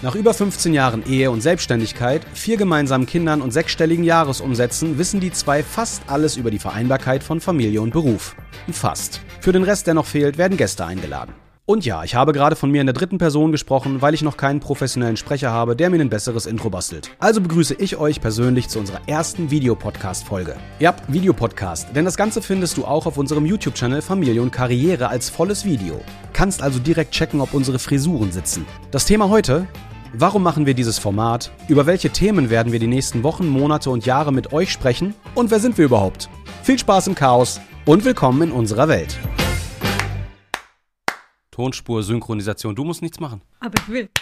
Nach über 15 Jahren Ehe und Selbstständigkeit, vier gemeinsamen Kindern und sechsstelligen Jahresumsätzen wissen die zwei fast alles über die Vereinbarkeit von Familie und Beruf. Fast. Für den Rest, der noch fehlt, werden Gäste eingeladen. Und ja, ich habe gerade von mir in der dritten Person gesprochen, weil ich noch keinen professionellen Sprecher habe, der mir ein besseres Intro bastelt. Also begrüße ich euch persönlich zu unserer ersten Videopodcast-Folge. Ja, Videopodcast, denn das Ganze findest du auch auf unserem YouTube-Channel Familie und Karriere als volles Video. Kannst also direkt checken, ob unsere Frisuren sitzen. Das Thema heute, Warum machen wir dieses Format? Über welche Themen werden wir die nächsten Wochen, Monate und Jahre mit euch sprechen? Und wer sind wir überhaupt? Viel Spaß im Chaos und willkommen in unserer Welt. Tonspur, Synchronisation, du musst nichts machen. Aber ich will.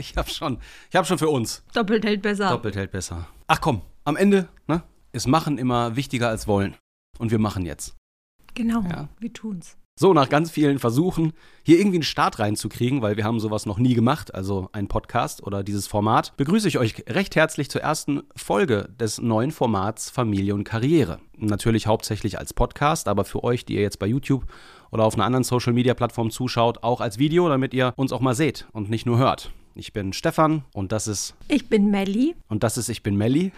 Ich hab schon, ich hab schon für uns. Doppelt hält besser. Doppelt hält besser. Ach komm, am Ende, ne, ist Machen immer wichtiger als Wollen. Und wir machen jetzt. Genau, Ja. wir tun's. So, nach ganz vielen Versuchen, hier irgendwie einen Start reinzukriegen, weil wir haben sowas noch nie gemacht, also ein Podcast oder dieses Format, begrüße ich euch recht herzlich zur ersten Folge des neuen Formats Familie und Karriere. Natürlich hauptsächlich als Podcast, aber für euch, die ihr jetzt bei YouTube oder auf einer anderen Social-Media-Plattform zuschaut, auch als Video, damit ihr uns auch mal seht und nicht nur hört. Ich bin Stefan und das ist Ich bin Melli. und das ist Ich bin Melli.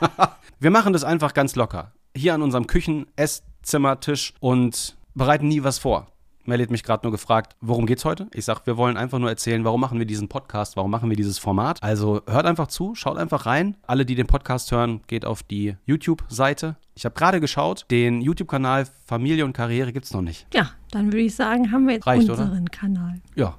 wir machen das einfach ganz locker. Hier an unserem Küchen-Esszimmertisch und bereiten nie was vor. Melli hat mich gerade nur gefragt, worum geht's heute? Ich sag, wir wollen einfach nur erzählen, warum machen wir diesen Podcast, warum machen wir dieses Format. Also hört einfach zu, schaut einfach rein. Alle, die den Podcast hören, geht auf die YouTube-Seite. Ich habe gerade geschaut, den YouTube-Kanal Familie und Karriere gibt's noch nicht. Ja, dann würde ich sagen, haben wir jetzt Reicht, oder? unseren Kanal. Ja.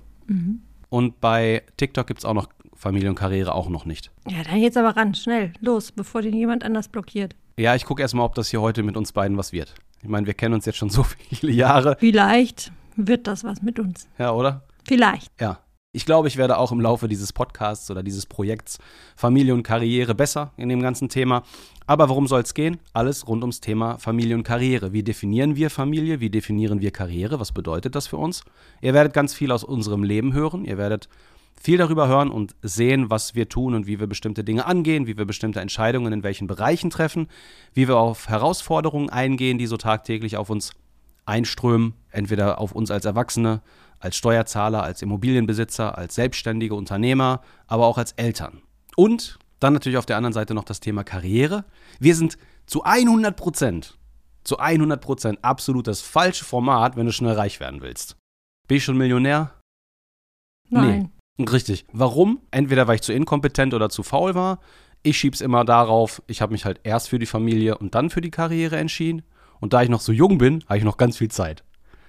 Und bei TikTok gibt's auch noch Familie und Karriere auch noch nicht. Ja, dann jetzt aber ran, schnell, los, bevor den jemand anders blockiert. Ja, ich gucke erstmal, ob das hier heute mit uns beiden was wird. Ich meine, wir kennen uns jetzt schon so viele Jahre. Vielleicht wird das was mit uns. Ja, oder? Vielleicht. Ja. Ich glaube, ich werde auch im Laufe dieses Podcasts oder dieses Projekts Familie und Karriere besser in dem ganzen Thema. Aber worum soll es gehen? Alles rund ums Thema Familie und Karriere. Wie definieren wir Familie? Wie definieren wir Karriere? Was bedeutet das für uns? Ihr werdet ganz viel aus unserem Leben hören. Ihr werdet viel darüber hören und sehen, was wir tun und wie wir bestimmte Dinge angehen, wie wir bestimmte Entscheidungen in welchen Bereichen treffen, wie wir auf Herausforderungen eingehen, die so tagtäglich auf uns einströmen, entweder auf uns als Erwachsene, als Steuerzahler, als Immobilienbesitzer, als selbstständige Unternehmer, aber auch als Eltern. Und dann natürlich auf der anderen Seite noch das Thema Karriere. Wir sind zu 100 Prozent, zu 100 Prozent absolut das falsche Format, wenn du schnell reich werden willst. Bin ich schon Millionär? Nein. Richtig. Warum? Entweder weil ich zu inkompetent oder zu faul war. Ich schieb's immer darauf, ich habe mich halt erst für die Familie und dann für die Karriere entschieden. Und da ich noch so jung bin, habe ich noch ganz viel Zeit.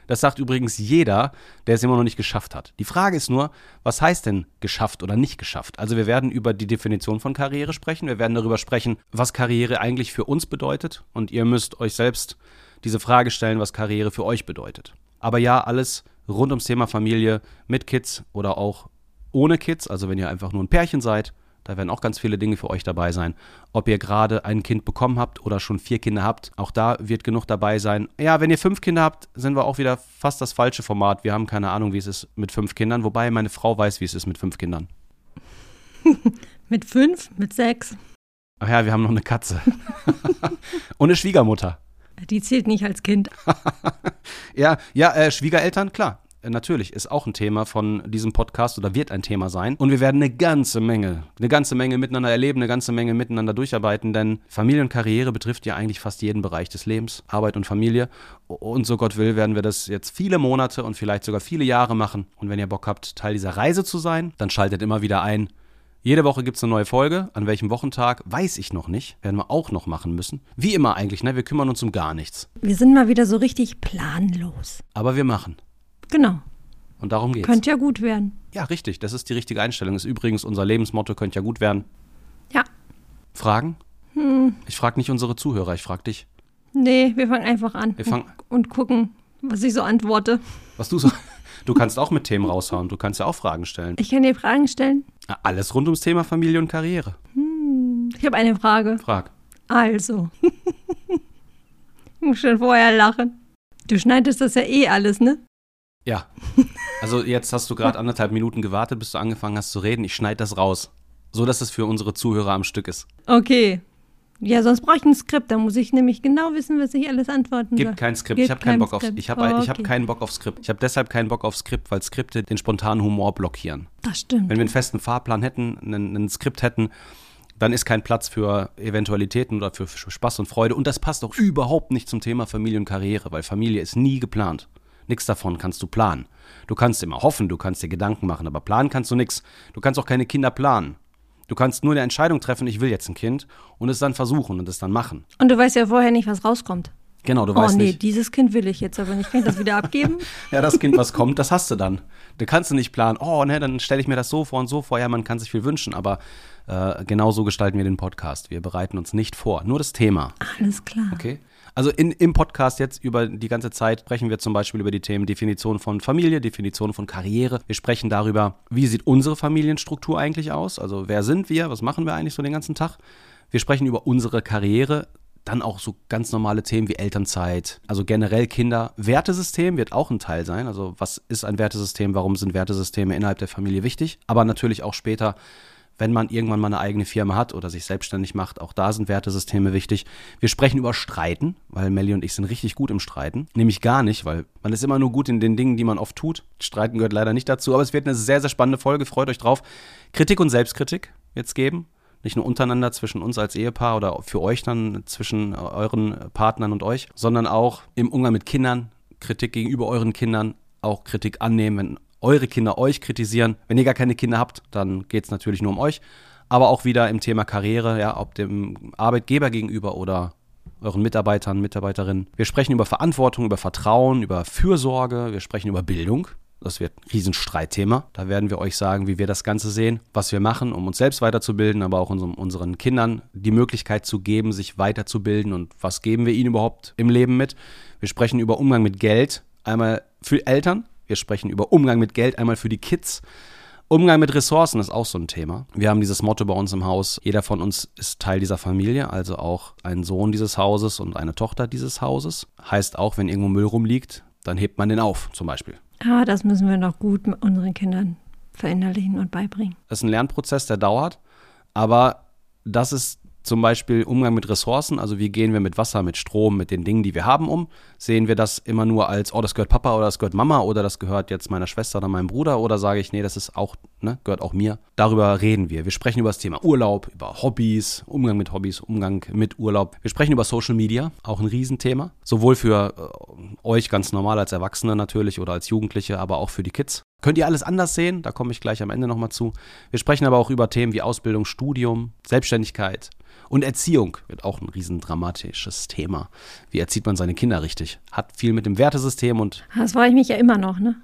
Das sagt übrigens jeder, der es immer noch nicht geschafft hat. Die Frage ist nur, was heißt denn geschafft oder nicht geschafft? Also wir werden über die Definition von Karriere sprechen. Wir werden darüber sprechen, was Karriere eigentlich für uns bedeutet. Und ihr müsst euch selbst diese Frage stellen, was Karriere für euch bedeutet. Aber ja, alles rund ums Thema Familie mit Kids oder auch ohne Kids, also wenn ihr einfach nur ein Pärchen seid, da werden auch ganz viele Dinge für euch dabei sein. Ob ihr gerade ein Kind bekommen habt oder schon vier Kinder habt, auch da wird genug dabei sein. Ja, wenn ihr fünf Kinder habt, sind wir auch wieder fast das falsche Format. Wir haben keine Ahnung, wie es ist mit fünf Kindern, wobei meine Frau weiß, wie es ist mit fünf Kindern. Mit fünf, mit sechs. Ach ja, wir haben noch eine Katze. Und eine Schwiegermutter. Die zählt nicht als Kind. Ja, ja, äh, Schwiegereltern, klar. Natürlich, ist auch ein Thema von diesem Podcast oder wird ein Thema sein. Und wir werden eine ganze Menge, eine ganze Menge miteinander erleben, eine ganze Menge miteinander durcharbeiten, denn Familie und Karriere betrifft ja eigentlich fast jeden Bereich des Lebens, Arbeit und Familie. Und so Gott will, werden wir das jetzt viele Monate und vielleicht sogar viele Jahre machen. Und wenn ihr Bock habt, Teil dieser Reise zu sein, dann schaltet immer wieder ein. Jede Woche gibt es eine neue Folge. An welchem Wochentag, weiß ich noch nicht. Werden wir auch noch machen müssen. Wie immer eigentlich, ne? Wir kümmern uns um gar nichts. Wir sind mal wieder so richtig planlos. Aber wir machen. Genau. Und darum geht's. Könnte ja gut werden. Ja, richtig. Das ist die richtige Einstellung. Ist übrigens unser Lebensmotto, könnte ja gut werden. Ja. Fragen? Ich frage nicht unsere Zuhörer, ich frage dich. Nee, wir fangen einfach an. Wir fangen- und gucken, was ich so antworte. Was du so. Du kannst auch mit Themen raushauen. Du kannst ja auch Fragen stellen. Ich kann dir Fragen stellen. Alles rund ums Thema Familie und Karriere. Ich habe eine Frage. Frag. Also, Muss schon vorher lachen. Du schneidest das ja eh alles, ne? Ja. Also jetzt hast du gerade anderthalb Minuten gewartet, bis du angefangen hast zu reden. Ich schneide das raus. So, dass es für unsere Zuhörer am Stück ist. Okay. Ja, sonst brauche ich ein Skript. Da muss ich nämlich genau wissen, was ich alles antworten soll. Gibt kein Skript. Gibt ich habe keinen kein Bock auf. Skript. Ich habe ich hab Okay. keinen Bock auf Skript. Ich habe deshalb keinen Bock auf Skript, weil Skripte den spontanen Humor blockieren. Das stimmt. Wenn wir einen festen Fahrplan hätten, einen, einen Skript hätten, dann ist kein Platz für Eventualitäten oder für, für Spaß und Freude. Und das passt auch überhaupt nicht zum Thema Familie und Karriere, weil Familie ist nie geplant. Nichts davon kannst du planen. Du kannst immer hoffen, du kannst dir Gedanken machen, aber planen kannst du nichts. Du kannst auch keine Kinder planen. Du kannst nur eine Entscheidung treffen, ich will jetzt ein Kind und es dann versuchen und es dann machen. Und du weißt ja vorher nicht, was rauskommt. Genau, du oh weißt nee, nicht. dieses Kind will ich jetzt aber nicht. Kann ich das wieder abgeben? Ja, das Kind, was kommt, das hast du dann. Du kannst du nicht planen, oh, ne, dann stelle ich mir das so vor und so vor. Ja, man kann sich viel wünschen, aber äh, genau so gestalten wir den Podcast. Wir bereiten uns nicht vor, nur das Thema. Alles klar. Okay? Also in, im Podcast jetzt über die ganze Zeit sprechen wir zum Beispiel über die Themen Definition von Familie, Definition von Karriere. Wir sprechen darüber, wie sieht unsere Familienstruktur eigentlich aus? Also wer sind wir? Was machen wir eigentlich so den ganzen Tag? Wir sprechen über unsere Karriere, dann auch so ganz normale Themen wie Elternzeit, also generell Kinder. Wertesystem wird auch ein Teil sein. Also was ist ein Wertesystem? Warum sind Wertesysteme innerhalb der Familie wichtig? Aber natürlich auch später, wenn man irgendwann mal eine eigene Firma hat oder sich selbstständig macht, auch da sind Wertesysteme wichtig. Wir sprechen über Streiten, weil Melly und ich sind richtig gut im Streiten. Nämlich gar nicht, weil man ist immer nur gut in den Dingen, die man oft tut. Streiten gehört leider nicht dazu, aber es wird eine sehr, sehr spannende Folge. Freut euch drauf. Kritik und Selbstkritik es geben. Nicht nur untereinander zwischen uns als Ehepaar oder für euch dann zwischen euren Partnern und euch, sondern auch im Umgang mit Kindern, Kritik gegenüber euren Kindern, auch Kritik annehmen, wenn eure Kinder euch kritisieren. Wenn ihr gar keine Kinder habt, dann geht es natürlich nur um euch. Aber auch wieder im Thema Karriere, ja, ob dem Arbeitgeber gegenüber oder euren Mitarbeitern, Mitarbeiterinnen. Wir sprechen über Verantwortung, über Vertrauen, über Fürsorge, wir sprechen über Bildung. Das wird ein Riesenstreitthema. Da werden wir euch sagen, wie wir das Ganze sehen, was wir machen, um uns selbst weiterzubilden, aber auch unserem, unseren Kindern die Möglichkeit zu geben, sich weiterzubilden und was geben wir ihnen überhaupt im Leben mit. Wir sprechen über Umgang mit Geld, einmal für Eltern, wir sprechen über Umgang mit Geld, einmal für die Kids. Umgang mit Ressourcen ist auch so ein Thema. Wir haben dieses Motto bei uns im Haus, jeder von uns ist Teil dieser Familie, also auch ein Sohn dieses Hauses und eine Tochter dieses Hauses. Heißt auch, wenn irgendwo Müll rumliegt, dann hebt man den auf, zum Beispiel. Ah, das müssen wir noch gut mit unseren Kindern verinnerlichen und beibringen. Das ist ein Lernprozess, der dauert, aber das ist zum Beispiel Umgang mit Ressourcen, also wie gehen wir mit Wasser, mit Strom, mit den Dingen, die wir haben um? Sehen wir das immer nur als, oh, das gehört Papa oder das gehört Mama oder das gehört jetzt meiner Schwester oder meinem Bruder oder sage ich, nee, das ist auch, ne, gehört auch mir. Darüber reden wir. Wir sprechen über das Thema Urlaub, über Hobbys, Umgang mit Hobbys, Umgang mit Urlaub. Wir sprechen über Social Media, auch ein Riesenthema. Sowohl für äh, euch ganz normal als Erwachsene natürlich oder als Jugendliche, aber auch für die Kids. Könnt ihr alles anders sehen? Da komme ich gleich am Ende nochmal zu. Wir sprechen aber auch über Themen wie Ausbildung, Studium, Selbstständigkeit und Erziehung. Wird auch ein riesen dramatisches Thema. Wie erzieht man seine Kinder richtig? Hat viel mit dem Wertesystem und Das frage ich mich ja immer noch, ne?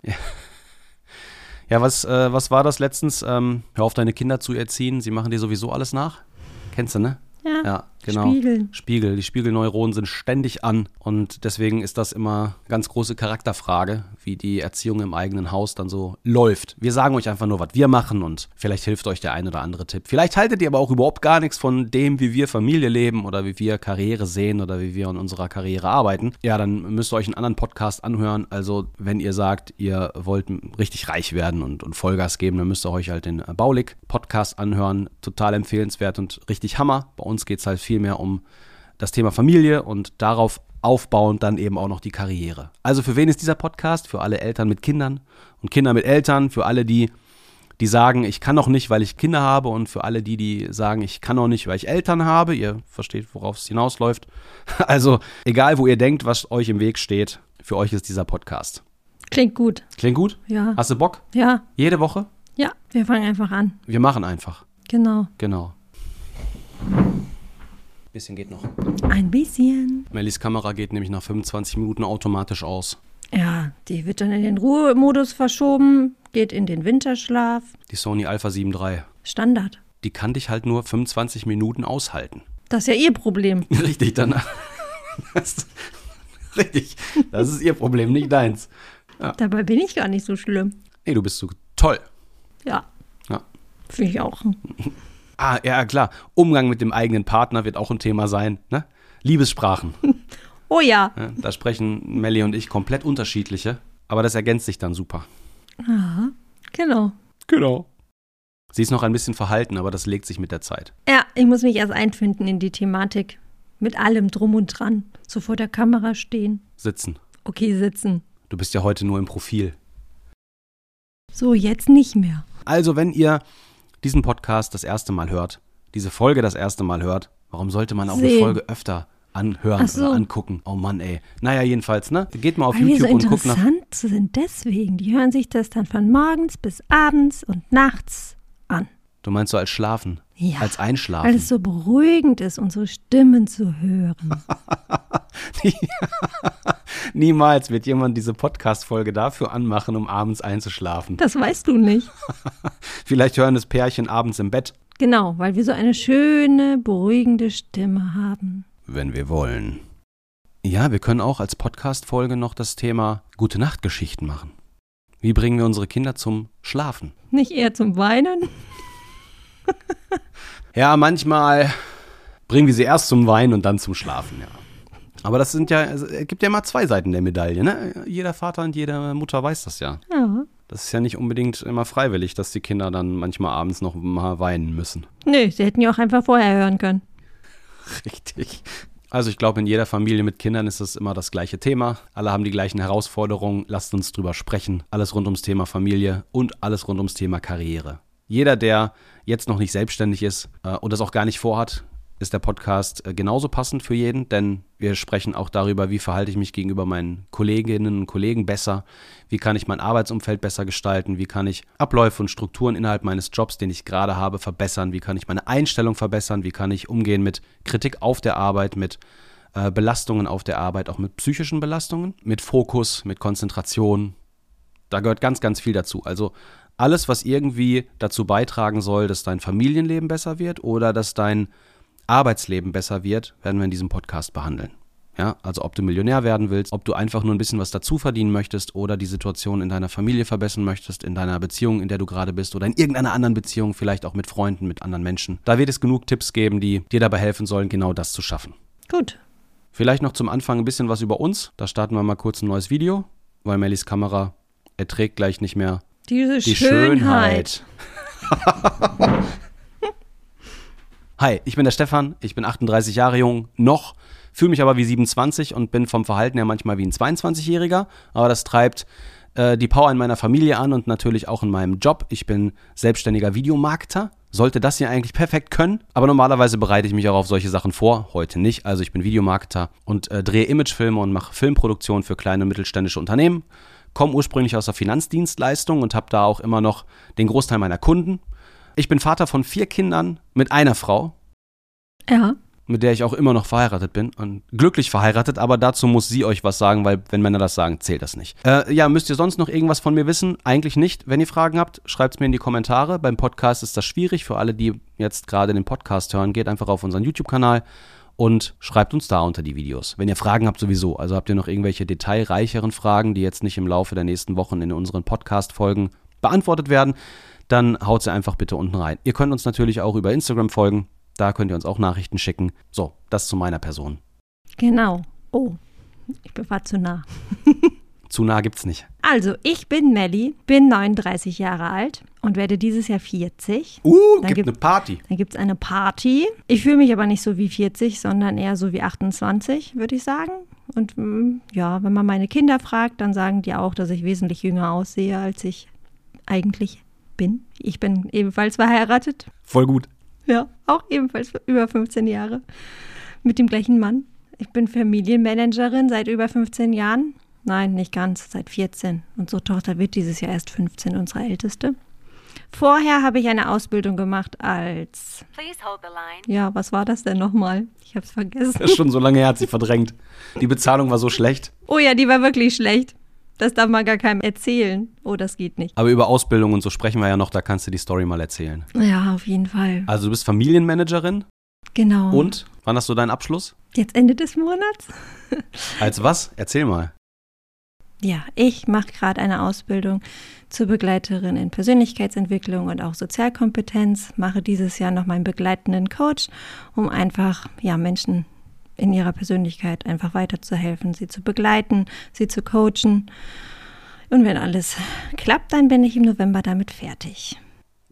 ja, was, äh, was war das letztens? Ähm, hör auf deine Kinder zu erziehen, sie machen dir sowieso alles nach. Kennst du, ne? Ja. Ja, genau. Spiegeln. Spiegel. Die Spiegelneuronen sind ständig an und deswegen ist das immer ganz große Charakterfrage, wie die Erziehung im eigenen Haus dann so läuft. Wir sagen euch einfach nur, was wir machen und vielleicht hilft euch der ein oder andere Tipp. Vielleicht haltet ihr aber auch überhaupt gar nichts von dem, wie wir Familie leben oder wie wir Karriere sehen oder wie wir in unserer Karriere arbeiten. Ja, dann müsst ihr euch einen anderen Podcast anhören. Also, wenn ihr sagt, ihr wollt richtig reich werden und, und Vollgas geben, dann müsst ihr euch halt den Baulig-Podcast anhören. Total empfehlenswert und richtig Hammer. Bei uns geht es halt viel mehr um das Thema Familie und darauf aufbauend dann eben auch noch die Karriere. Also für wen ist dieser Podcast? Für alle Eltern mit Kindern und Kinder mit Eltern, für alle, die, die sagen, ich kann noch nicht, weil ich Kinder habe und für alle die, die sagen, ich kann noch nicht, weil ich Eltern habe. Ihr versteht, worauf es hinausläuft. Also egal, wo ihr denkt, was euch im Weg steht, für euch ist dieser Podcast. Klingt gut. Klingt gut? Ja. Hast du Bock? Ja. Jede Woche? Ja, wir fangen einfach an. Wir machen einfach. Genau. Genau. Bisschen geht noch. Ein bisschen. Mellies Kamera geht nämlich nach 25 Minuten automatisch aus. Ja, die wird dann in den Ruhemodus verschoben, geht in den Winterschlaf. Die Sony Alpha 7 III. Standard. Die kann dich halt nur 25 Minuten aushalten. Das ist ja ihr Problem. Richtig, dann. Das, richtig. Das ist ihr Problem, nicht deins. Dabei bin ich gar nicht so schlimm. Nee, du bist so toll. Ja. Ja. Finde ich auch. Ah, ja, klar. Umgang mit dem eigenen Partner wird auch ein Thema sein. Ne? Liebessprachen. Oh ja. Ja, da sprechen Melli und ich komplett unterschiedliche, aber das ergänzt sich dann super. Aha, genau. Genau. Sie ist noch ein bisschen verhalten, aber das legt sich mit der Zeit. Ja, ich muss mich erst einfinden in die Thematik. Mit allem drum und dran. So vor der Kamera stehen. Sitzen. Okay, sitzen. Du bist ja heute nur im Profil. So, jetzt nicht mehr. Also, wenn ihr diesen Podcast das erste Mal hört, diese Folge das erste Mal hört, warum sollte man auch eine Sehen. Folge öfter anhören so. oder angucken? Oh Mann, ey. Naja, jedenfalls, ne? Geht mal auf Weil wir so YouTube und guckt nach. interessant sind deswegen. Die hören sich das dann von morgens bis abends und nachts. Du meinst so als Schlafen? Ja. Als Weil Einschlafen? es so beruhigend ist, unsere Stimmen zu hören. Niemals wird jemand diese Podcast-Folge dafür anmachen, um abends einzuschlafen. Das weißt du nicht. Vielleicht hören das Pärchen abends im Bett. Genau, weil wir so eine schöne, beruhigende Stimme haben. Wenn wir wollen. Ja, wir können auch als Podcast-Folge noch das Thema Gute Nacht-Geschichten machen. Wie bringen wir unsere Kinder zum Schlafen? Nicht eher zum Weinen. Ja, manchmal bringen wir sie erst zum Weinen und dann zum Schlafen, ja. Aber das sind ja, es gibt ja immer zwei Seiten der Medaille, ne? Jeder Vater und jede Mutter weiß das ja. Ja. Das ist ja nicht unbedingt immer freiwillig, dass die Kinder dann manchmal abends noch mal weinen müssen. Nö, sie hätten ja auch einfach vorher hören können. Richtig. Also ich glaube, in jeder Familie mit Kindern ist es immer das gleiche Thema. Alle haben die gleichen Herausforderungen. Lasst uns drüber sprechen. Alles rund ums Thema Familie und alles rund ums Thema Karriere. Jeder, der jetzt noch nicht selbstständig ist äh, und das auch gar nicht vorhat, ist der Podcast äh, genauso passend für jeden, denn wir sprechen auch darüber, wie verhalte ich mich gegenüber meinen Kolleginnen und Kollegen besser, wie kann ich mein Arbeitsumfeld besser gestalten, wie kann ich Abläufe und Strukturen innerhalb meines Jobs, den ich gerade habe, verbessern, wie kann ich meine Einstellung verbessern, wie kann ich umgehen mit Kritik auf der Arbeit, mit äh, Belastungen auf der Arbeit, auch mit psychischen Belastungen, mit Fokus, mit Konzentration. Da gehört ganz, ganz viel dazu. Also alles, was irgendwie dazu beitragen soll, dass dein Familienleben besser wird oder dass dein Arbeitsleben besser wird, werden wir in diesem Podcast behandeln. Ja, also ob du Millionär werden willst, ob du einfach nur ein bisschen was dazu verdienen möchtest oder die Situation in deiner Familie verbessern möchtest, in deiner Beziehung, in der du gerade bist oder in irgendeiner anderen Beziehung, vielleicht auch mit Freunden, mit anderen Menschen. Da wird es genug Tipps geben, die dir dabei helfen sollen, genau das zu schaffen. Gut. Vielleicht noch zum Anfang ein bisschen was über uns. Da starten wir mal kurz ein neues Video, weil Mellis Kamera erträgt gleich nicht mehr Diese die Schönheit. Schönheit. Hi, ich bin der Stefan, ich bin 38 Jahre jung, noch, fühle mich aber wie 27 und bin vom Verhalten her manchmal wie ein 22-Jähriger, aber das treibt äh, die Power in meiner Familie an und natürlich auch in meinem Job. Ich bin selbstständiger Videomarketer, sollte das hier eigentlich perfekt können, aber normalerweise bereite ich mich auch auf solche Sachen vor, heute nicht. Also ich bin Videomarketer und äh, drehe Imagefilme und mache Filmproduktion für kleine und mittelständische Unternehmen komme ursprünglich aus der Finanzdienstleistung und habe da auch immer noch den Großteil meiner Kunden. Ich bin Vater von vier Kindern mit einer Frau, Ja. mit der ich auch immer noch verheiratet bin und glücklich verheiratet, aber dazu muss sie euch was sagen, weil wenn Männer das sagen, zählt das nicht. Äh, ja, müsst ihr sonst noch irgendwas von mir wissen? Eigentlich nicht. Wenn ihr Fragen habt, schreibt es mir in die Kommentare. Beim Podcast ist das schwierig. Für alle, die jetzt gerade den Podcast hören, geht einfach auf unseren YouTube-Kanal und schreibt uns da unter die Videos. Wenn ihr Fragen habt sowieso, also habt ihr noch irgendwelche detailreicheren Fragen, die jetzt nicht im Laufe der nächsten Wochen in unseren Podcast-Folgen beantwortet werden, dann haut sie einfach bitte unten rein. Ihr könnt uns natürlich auch über Instagram folgen, da könnt ihr uns auch Nachrichten schicken. So, das zu meiner Person. Genau. Oh, ich war zu nah. Zu nah gibt's nicht. Also, ich bin Melli, bin 39 Jahre alt und werde dieses Jahr 40. Uh, Dann gibt eine Party. Dann gibt es eine Party. Ich fühle mich aber nicht so wie 40, sondern eher so wie 28, würde ich sagen. Und mm, ja, wenn man meine Kinder fragt, dann sagen die auch, dass ich wesentlich jünger aussehe, als ich eigentlich bin. Ich bin ebenfalls verheiratet. Voll gut. Ja, auch ebenfalls über 15 Jahre mit dem gleichen Mann. Ich bin Familienmanagerin seit über 15 Jahren. Nein, nicht ganz, seit 14. Unsere Tochter wird dieses Jahr erst 15, unsere älteste. Vorher habe ich eine Ausbildung gemacht als, Please hold the line. ja, was war das denn nochmal? Ich habe es vergessen. Das ist schon so lange her, hat sie verdrängt. Die Bezahlung war so schlecht. Oh ja, die war wirklich schlecht. Das darf man gar keinem erzählen. Oh, das geht nicht. Aber über Ausbildung und so sprechen wir ja noch, da kannst du die Story mal erzählen. Ja, auf jeden Fall. Also du bist Familienmanagerin Genau. und wann hast du deinen Abschluss? Jetzt Ende des Monats? Als was? Erzähl mal. Ja, ich mache gerade eine Ausbildung zur Begleiterin in Persönlichkeitsentwicklung und auch Sozialkompetenz. Mache dieses Jahr noch meinen begleitenden Coach, um einfach ja Menschen in ihrer Persönlichkeit einfach weiterzuhelfen, sie zu begleiten, sie zu coachen. Und wenn alles klappt, dann bin ich im November damit fertig.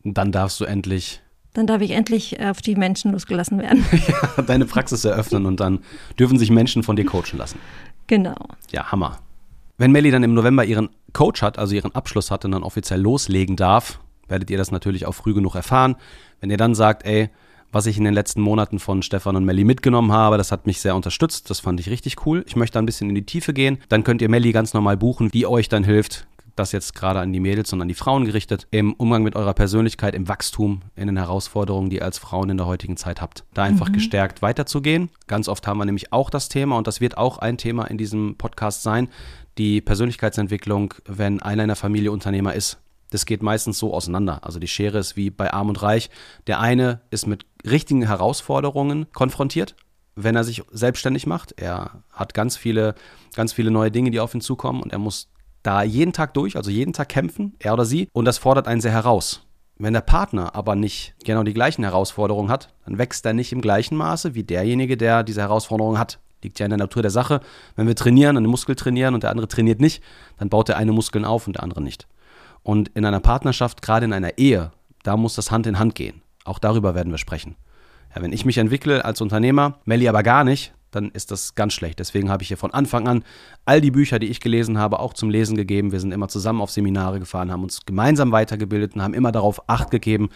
Dann darfst du endlich Dann darf ich endlich auf die Menschen losgelassen werden. deine Praxis eröffnen und dann dürfen sich Menschen von dir coachen lassen. genau. Ja, Hammer. Wenn Melli dann im November ihren Coach hat, also ihren Abschluss hat und dann offiziell loslegen darf, werdet ihr das natürlich auch früh genug erfahren. Wenn ihr dann sagt, ey, was ich in den letzten Monaten von Stefan und Melli mitgenommen habe, das hat mich sehr unterstützt, das fand ich richtig cool. Ich möchte ein bisschen in die Tiefe gehen. Dann könnt ihr Melli ganz normal buchen, die euch dann hilft, das jetzt gerade an die Mädels und an die Frauen gerichtet, im Umgang mit eurer Persönlichkeit, im Wachstum, in den Herausforderungen, die ihr als Frauen in der heutigen Zeit habt. Da einfach gestärkt weiterzugehen. Ganz oft haben wir nämlich auch das Thema, und das wird auch ein Thema in diesem Podcast sein, die Persönlichkeitsentwicklung, wenn einer in der Familie Unternehmer ist. Das geht meistens so auseinander. Also die Schere ist wie bei Arm und Reich. Der eine ist mit richtigen Herausforderungen konfrontiert, wenn er sich selbstständig macht. Er hat ganz viele, ganz viele neue Dinge, die auf ihn zukommen und er muss da jeden Tag durch, also jeden Tag kämpfen, er oder sie, und das fordert einen sehr heraus. Wenn der Partner aber nicht genau die gleichen Herausforderungen hat, dann wächst er nicht im gleichen Maße wie derjenige, der diese Herausforderungen hat. Liegt ja in der Natur der Sache. Wenn wir trainieren, einen Muskel trainieren und der andere trainiert nicht, dann baut der eine Muskeln auf und der andere nicht. Und in einer Partnerschaft, gerade in einer Ehe, da muss das Hand in Hand gehen. Auch darüber werden wir sprechen. Ja, wenn ich mich entwickle als Unternehmer, Melli aber gar nicht, dann ist das ganz schlecht. Deswegen habe ich hier von Anfang an all die Bücher, die ich gelesen habe, auch zum Lesen gegeben. Wir sind immer zusammen auf Seminare gefahren, haben uns gemeinsam weitergebildet und haben immer darauf Acht gegeben,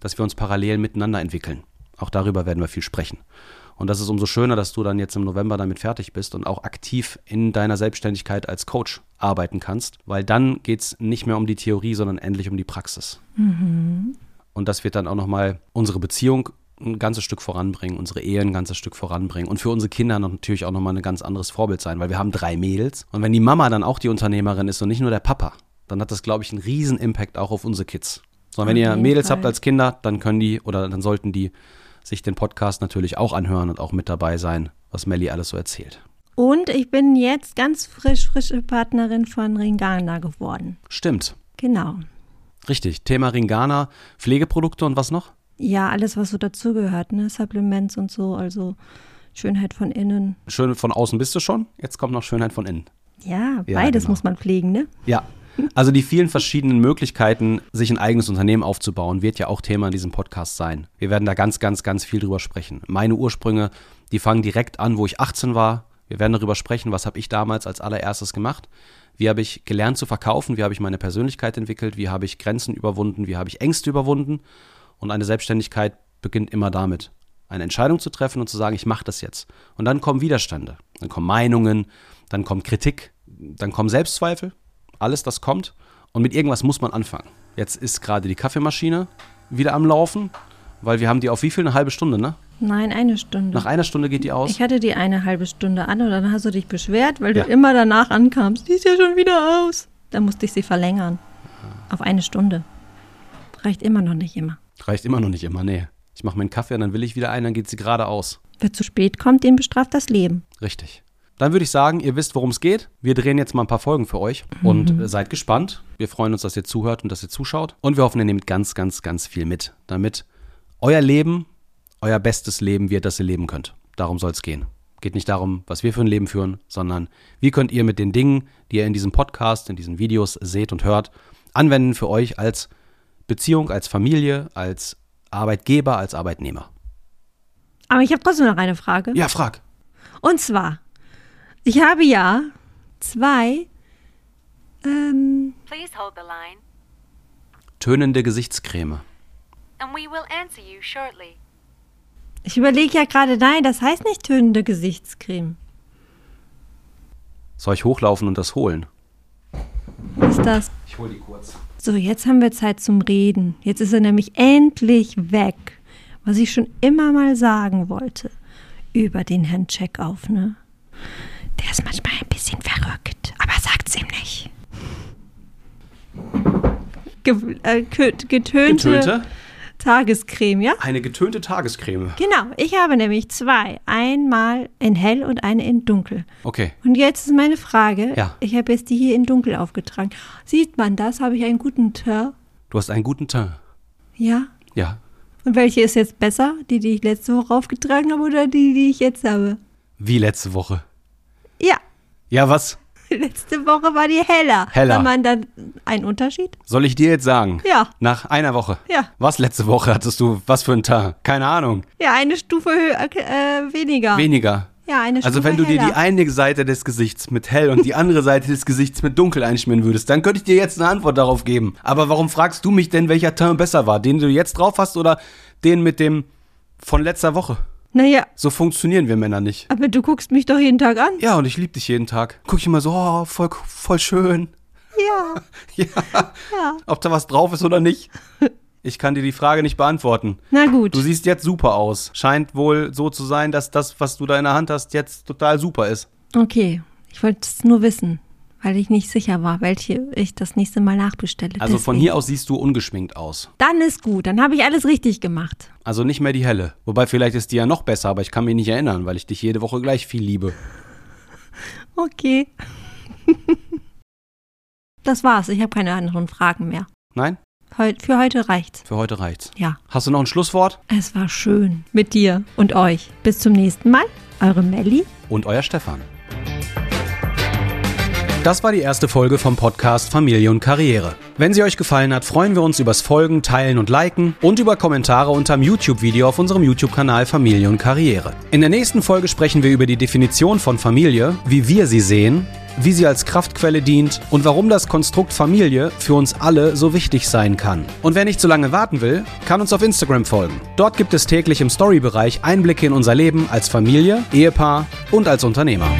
dass wir uns parallel miteinander entwickeln. Auch darüber werden wir viel sprechen. Und das ist umso schöner, dass du dann jetzt im November damit fertig bist und auch aktiv in deiner Selbstständigkeit als Coach arbeiten kannst, weil dann geht es nicht mehr um die Theorie, sondern endlich um die Praxis. Und das wird dann auch nochmal unsere Beziehung ein ganzes Stück voranbringen, unsere Ehe ein ganzes Stück voranbringen und für unsere Kinder natürlich auch nochmal ein ganz anderes Vorbild sein, weil wir haben drei Mädels. Und wenn die Mama dann auch die Unternehmerin ist und nicht nur der Papa, dann hat das, glaube ich, einen riesen Impact auch auf unsere Kids. So, wenn ihr Mädels Fall. habt als Kinder, dann können die oder dann sollten die sich den Podcast natürlich auch anhören und auch mit dabei sein, was Melli alles so erzählt. Und ich bin jetzt ganz frisch, frische Partnerin von Ringana geworden. Stimmt. Genau. Richtig. Thema Ringana, Pflegeprodukte und was noch? Ja, alles, was so dazugehört, ne? Supplements und so, also Schönheit von innen. Schön von außen bist du schon. Jetzt kommt noch Schönheit von innen. Ja, Ja, beides genau. muss man pflegen, ne? Ja. Also die vielen verschiedenen Möglichkeiten, sich ein eigenes Unternehmen aufzubauen, wird ja auch Thema in diesem Podcast sein. Wir werden da ganz, ganz, ganz viel drüber sprechen. Meine Ursprünge, die fangen direkt an, wo ich 18 war. Wir werden darüber sprechen, was habe ich damals als allererstes gemacht. Wie habe ich gelernt zu verkaufen? Wie habe ich meine Persönlichkeit entwickelt? Wie habe ich Grenzen überwunden? Wie habe ich Ängste überwunden? Und eine Selbstständigkeit beginnt immer damit, eine Entscheidung zu treffen und zu sagen, ich mache das jetzt. Und dann kommen Widerstände, dann kommen Meinungen, dann kommt Kritik, dann kommen Selbstzweifel, alles das kommt. Und mit irgendwas muss man anfangen. Jetzt ist gerade die Kaffeemaschine wieder am Laufen, weil wir haben die auf wie viel? Eine halbe Stunde, ne? Nein, eine Stunde. Nach einer Stunde geht die aus. ich hatte die eine halbe Stunde an und dann hast du dich beschwert, weil Ja. du immer danach ankamst. Die ist ja schon wieder aus. Dann musste ich sie verlängern. Auf eine Stunde. Reicht immer noch nicht immer. Reicht immer noch nicht immer, nee. Ich mache mir einen Kaffee und dann will ich wieder einen, dann geht sie gerade aus. Wer zu spät kommt, den bestraft das Leben. Richtig. Dann würde ich sagen, ihr wisst, worum es geht. Wir drehen jetzt mal ein paar Folgen für euch und äh, seid gespannt. Wir freuen uns, dass ihr zuhört und dass ihr zuschaut. Und wir hoffen, ihr nehmt ganz, ganz, ganz viel mit, damit euer Leben euer bestes Leben wird, das ihr leben könnt. Darum soll es gehen. Geht nicht darum, was wir für ein Leben führen, sondern wie könnt ihr mit den Dingen, die ihr in diesem Podcast, in diesen Videos seht und hört, anwenden für euch als Beziehung, als Familie, als Arbeitgeber, als Arbeitnehmer. Aber ich habe trotzdem noch eine Frage. Ja, frag. Und zwar, ich habe ja zwei ähm, Please hold the line, Tönende Gesichtscreme. and we will answer you shortly. Ich überlege ja gerade, nein, das heißt nicht tönende Gesichtscreme. Soll ich hochlaufen und das holen? Was ist das? Ich hole die kurz. So, jetzt haben wir Zeit zum Reden. Jetzt ist er nämlich endlich weg. Was ich schon immer mal sagen wollte. Über den Herrn Checkauf, ne? Der ist manchmal ein bisschen verrückt, aber sagt's ihm nicht. Ge äh, ge- getönte, Getönte? Tagescreme, ja? Eine getönte Tagescreme. Genau, ich habe nämlich zwei. Einmal in hell und eine in dunkel. Okay. Und jetzt ist meine Frage. Ja. Ich habe jetzt die hier in dunkel aufgetragen. Sieht man das? Habe ich einen guten Teint? Du hast einen guten Teint. Ja. Ja. Und welche ist jetzt besser? Die, die ich letzte Woche aufgetragen habe oder die, die ich jetzt habe? Wie letzte Woche. Ja, Ja, was? letzte Woche war die heller. Heller. War man dann ein Unterschied? Soll ich dir jetzt sagen? Ja. Nach einer Woche. Ja. Was letzte Woche hattest du? Was für ein Tag? Keine Ahnung. Ja, eine Stufe höher, äh, weniger. Weniger. ja, eine Stufe Also wenn du dir die heller. eine Seite des Gesichts mit hell und die andere Seite des Gesichts mit dunkel einschmieren würdest, dann könnte ich dir jetzt eine Antwort darauf geben. Aber warum fragst du mich denn, welcher Teint besser war? Den du jetzt drauf hast oder den mit dem von letzter Woche? Naja, So funktionieren wir Männer nicht. aber du guckst mich doch jeden Tag an. Ja, und ich liebe dich jeden Tag. Guck ich immer so, oh, voll, voll schön. Ja, Ja, ja. ob da was drauf ist oder nicht. Ich kann dir die Frage nicht beantworten. Na gut. Du siehst jetzt super aus. Scheint wohl so zu sein, dass das, was du da in der Hand hast, jetzt total super ist. Okay, ich wollte es nur wissen, weil ich nicht sicher war, welche ich das nächste Mal nachbestelle. Also von Deswegen. hier aus siehst du ungeschminkt aus. Dann ist gut, dann habe ich alles richtig gemacht. Also nicht mehr die helle. Wobei vielleicht ist die ja noch besser, aber ich kann mich nicht erinnern, weil ich dich jede Woche gleich viel liebe. Okay. das war's, ich habe keine anderen Fragen mehr. Nein? Heu für heute reicht's. Für heute reicht's. Ja. Hast du noch ein Schlusswort? Es war schön mit dir und euch. Bis zum nächsten Mal. Eure Melli. Und euer Stefan. Das war die erste Folge vom Podcast Familie und Karriere. Wenn sie euch gefallen hat, freuen wir uns übers Folgen, Teilen und Liken und über Kommentare unterm YouTube-Video auf unserem YouTube-Kanal Familie und Karriere. In der nächsten Folge sprechen wir über die Definition von Familie, wie wir sie sehen, wie sie als Kraftquelle dient und warum das Konstrukt Familie für uns alle so wichtig sein kann. Und wer nicht zu lange warten will, kann uns auf Instagram folgen. Dort gibt es täglich im Story-Bereich Einblicke in unser Leben als Familie, Ehepaar und als Unternehmer.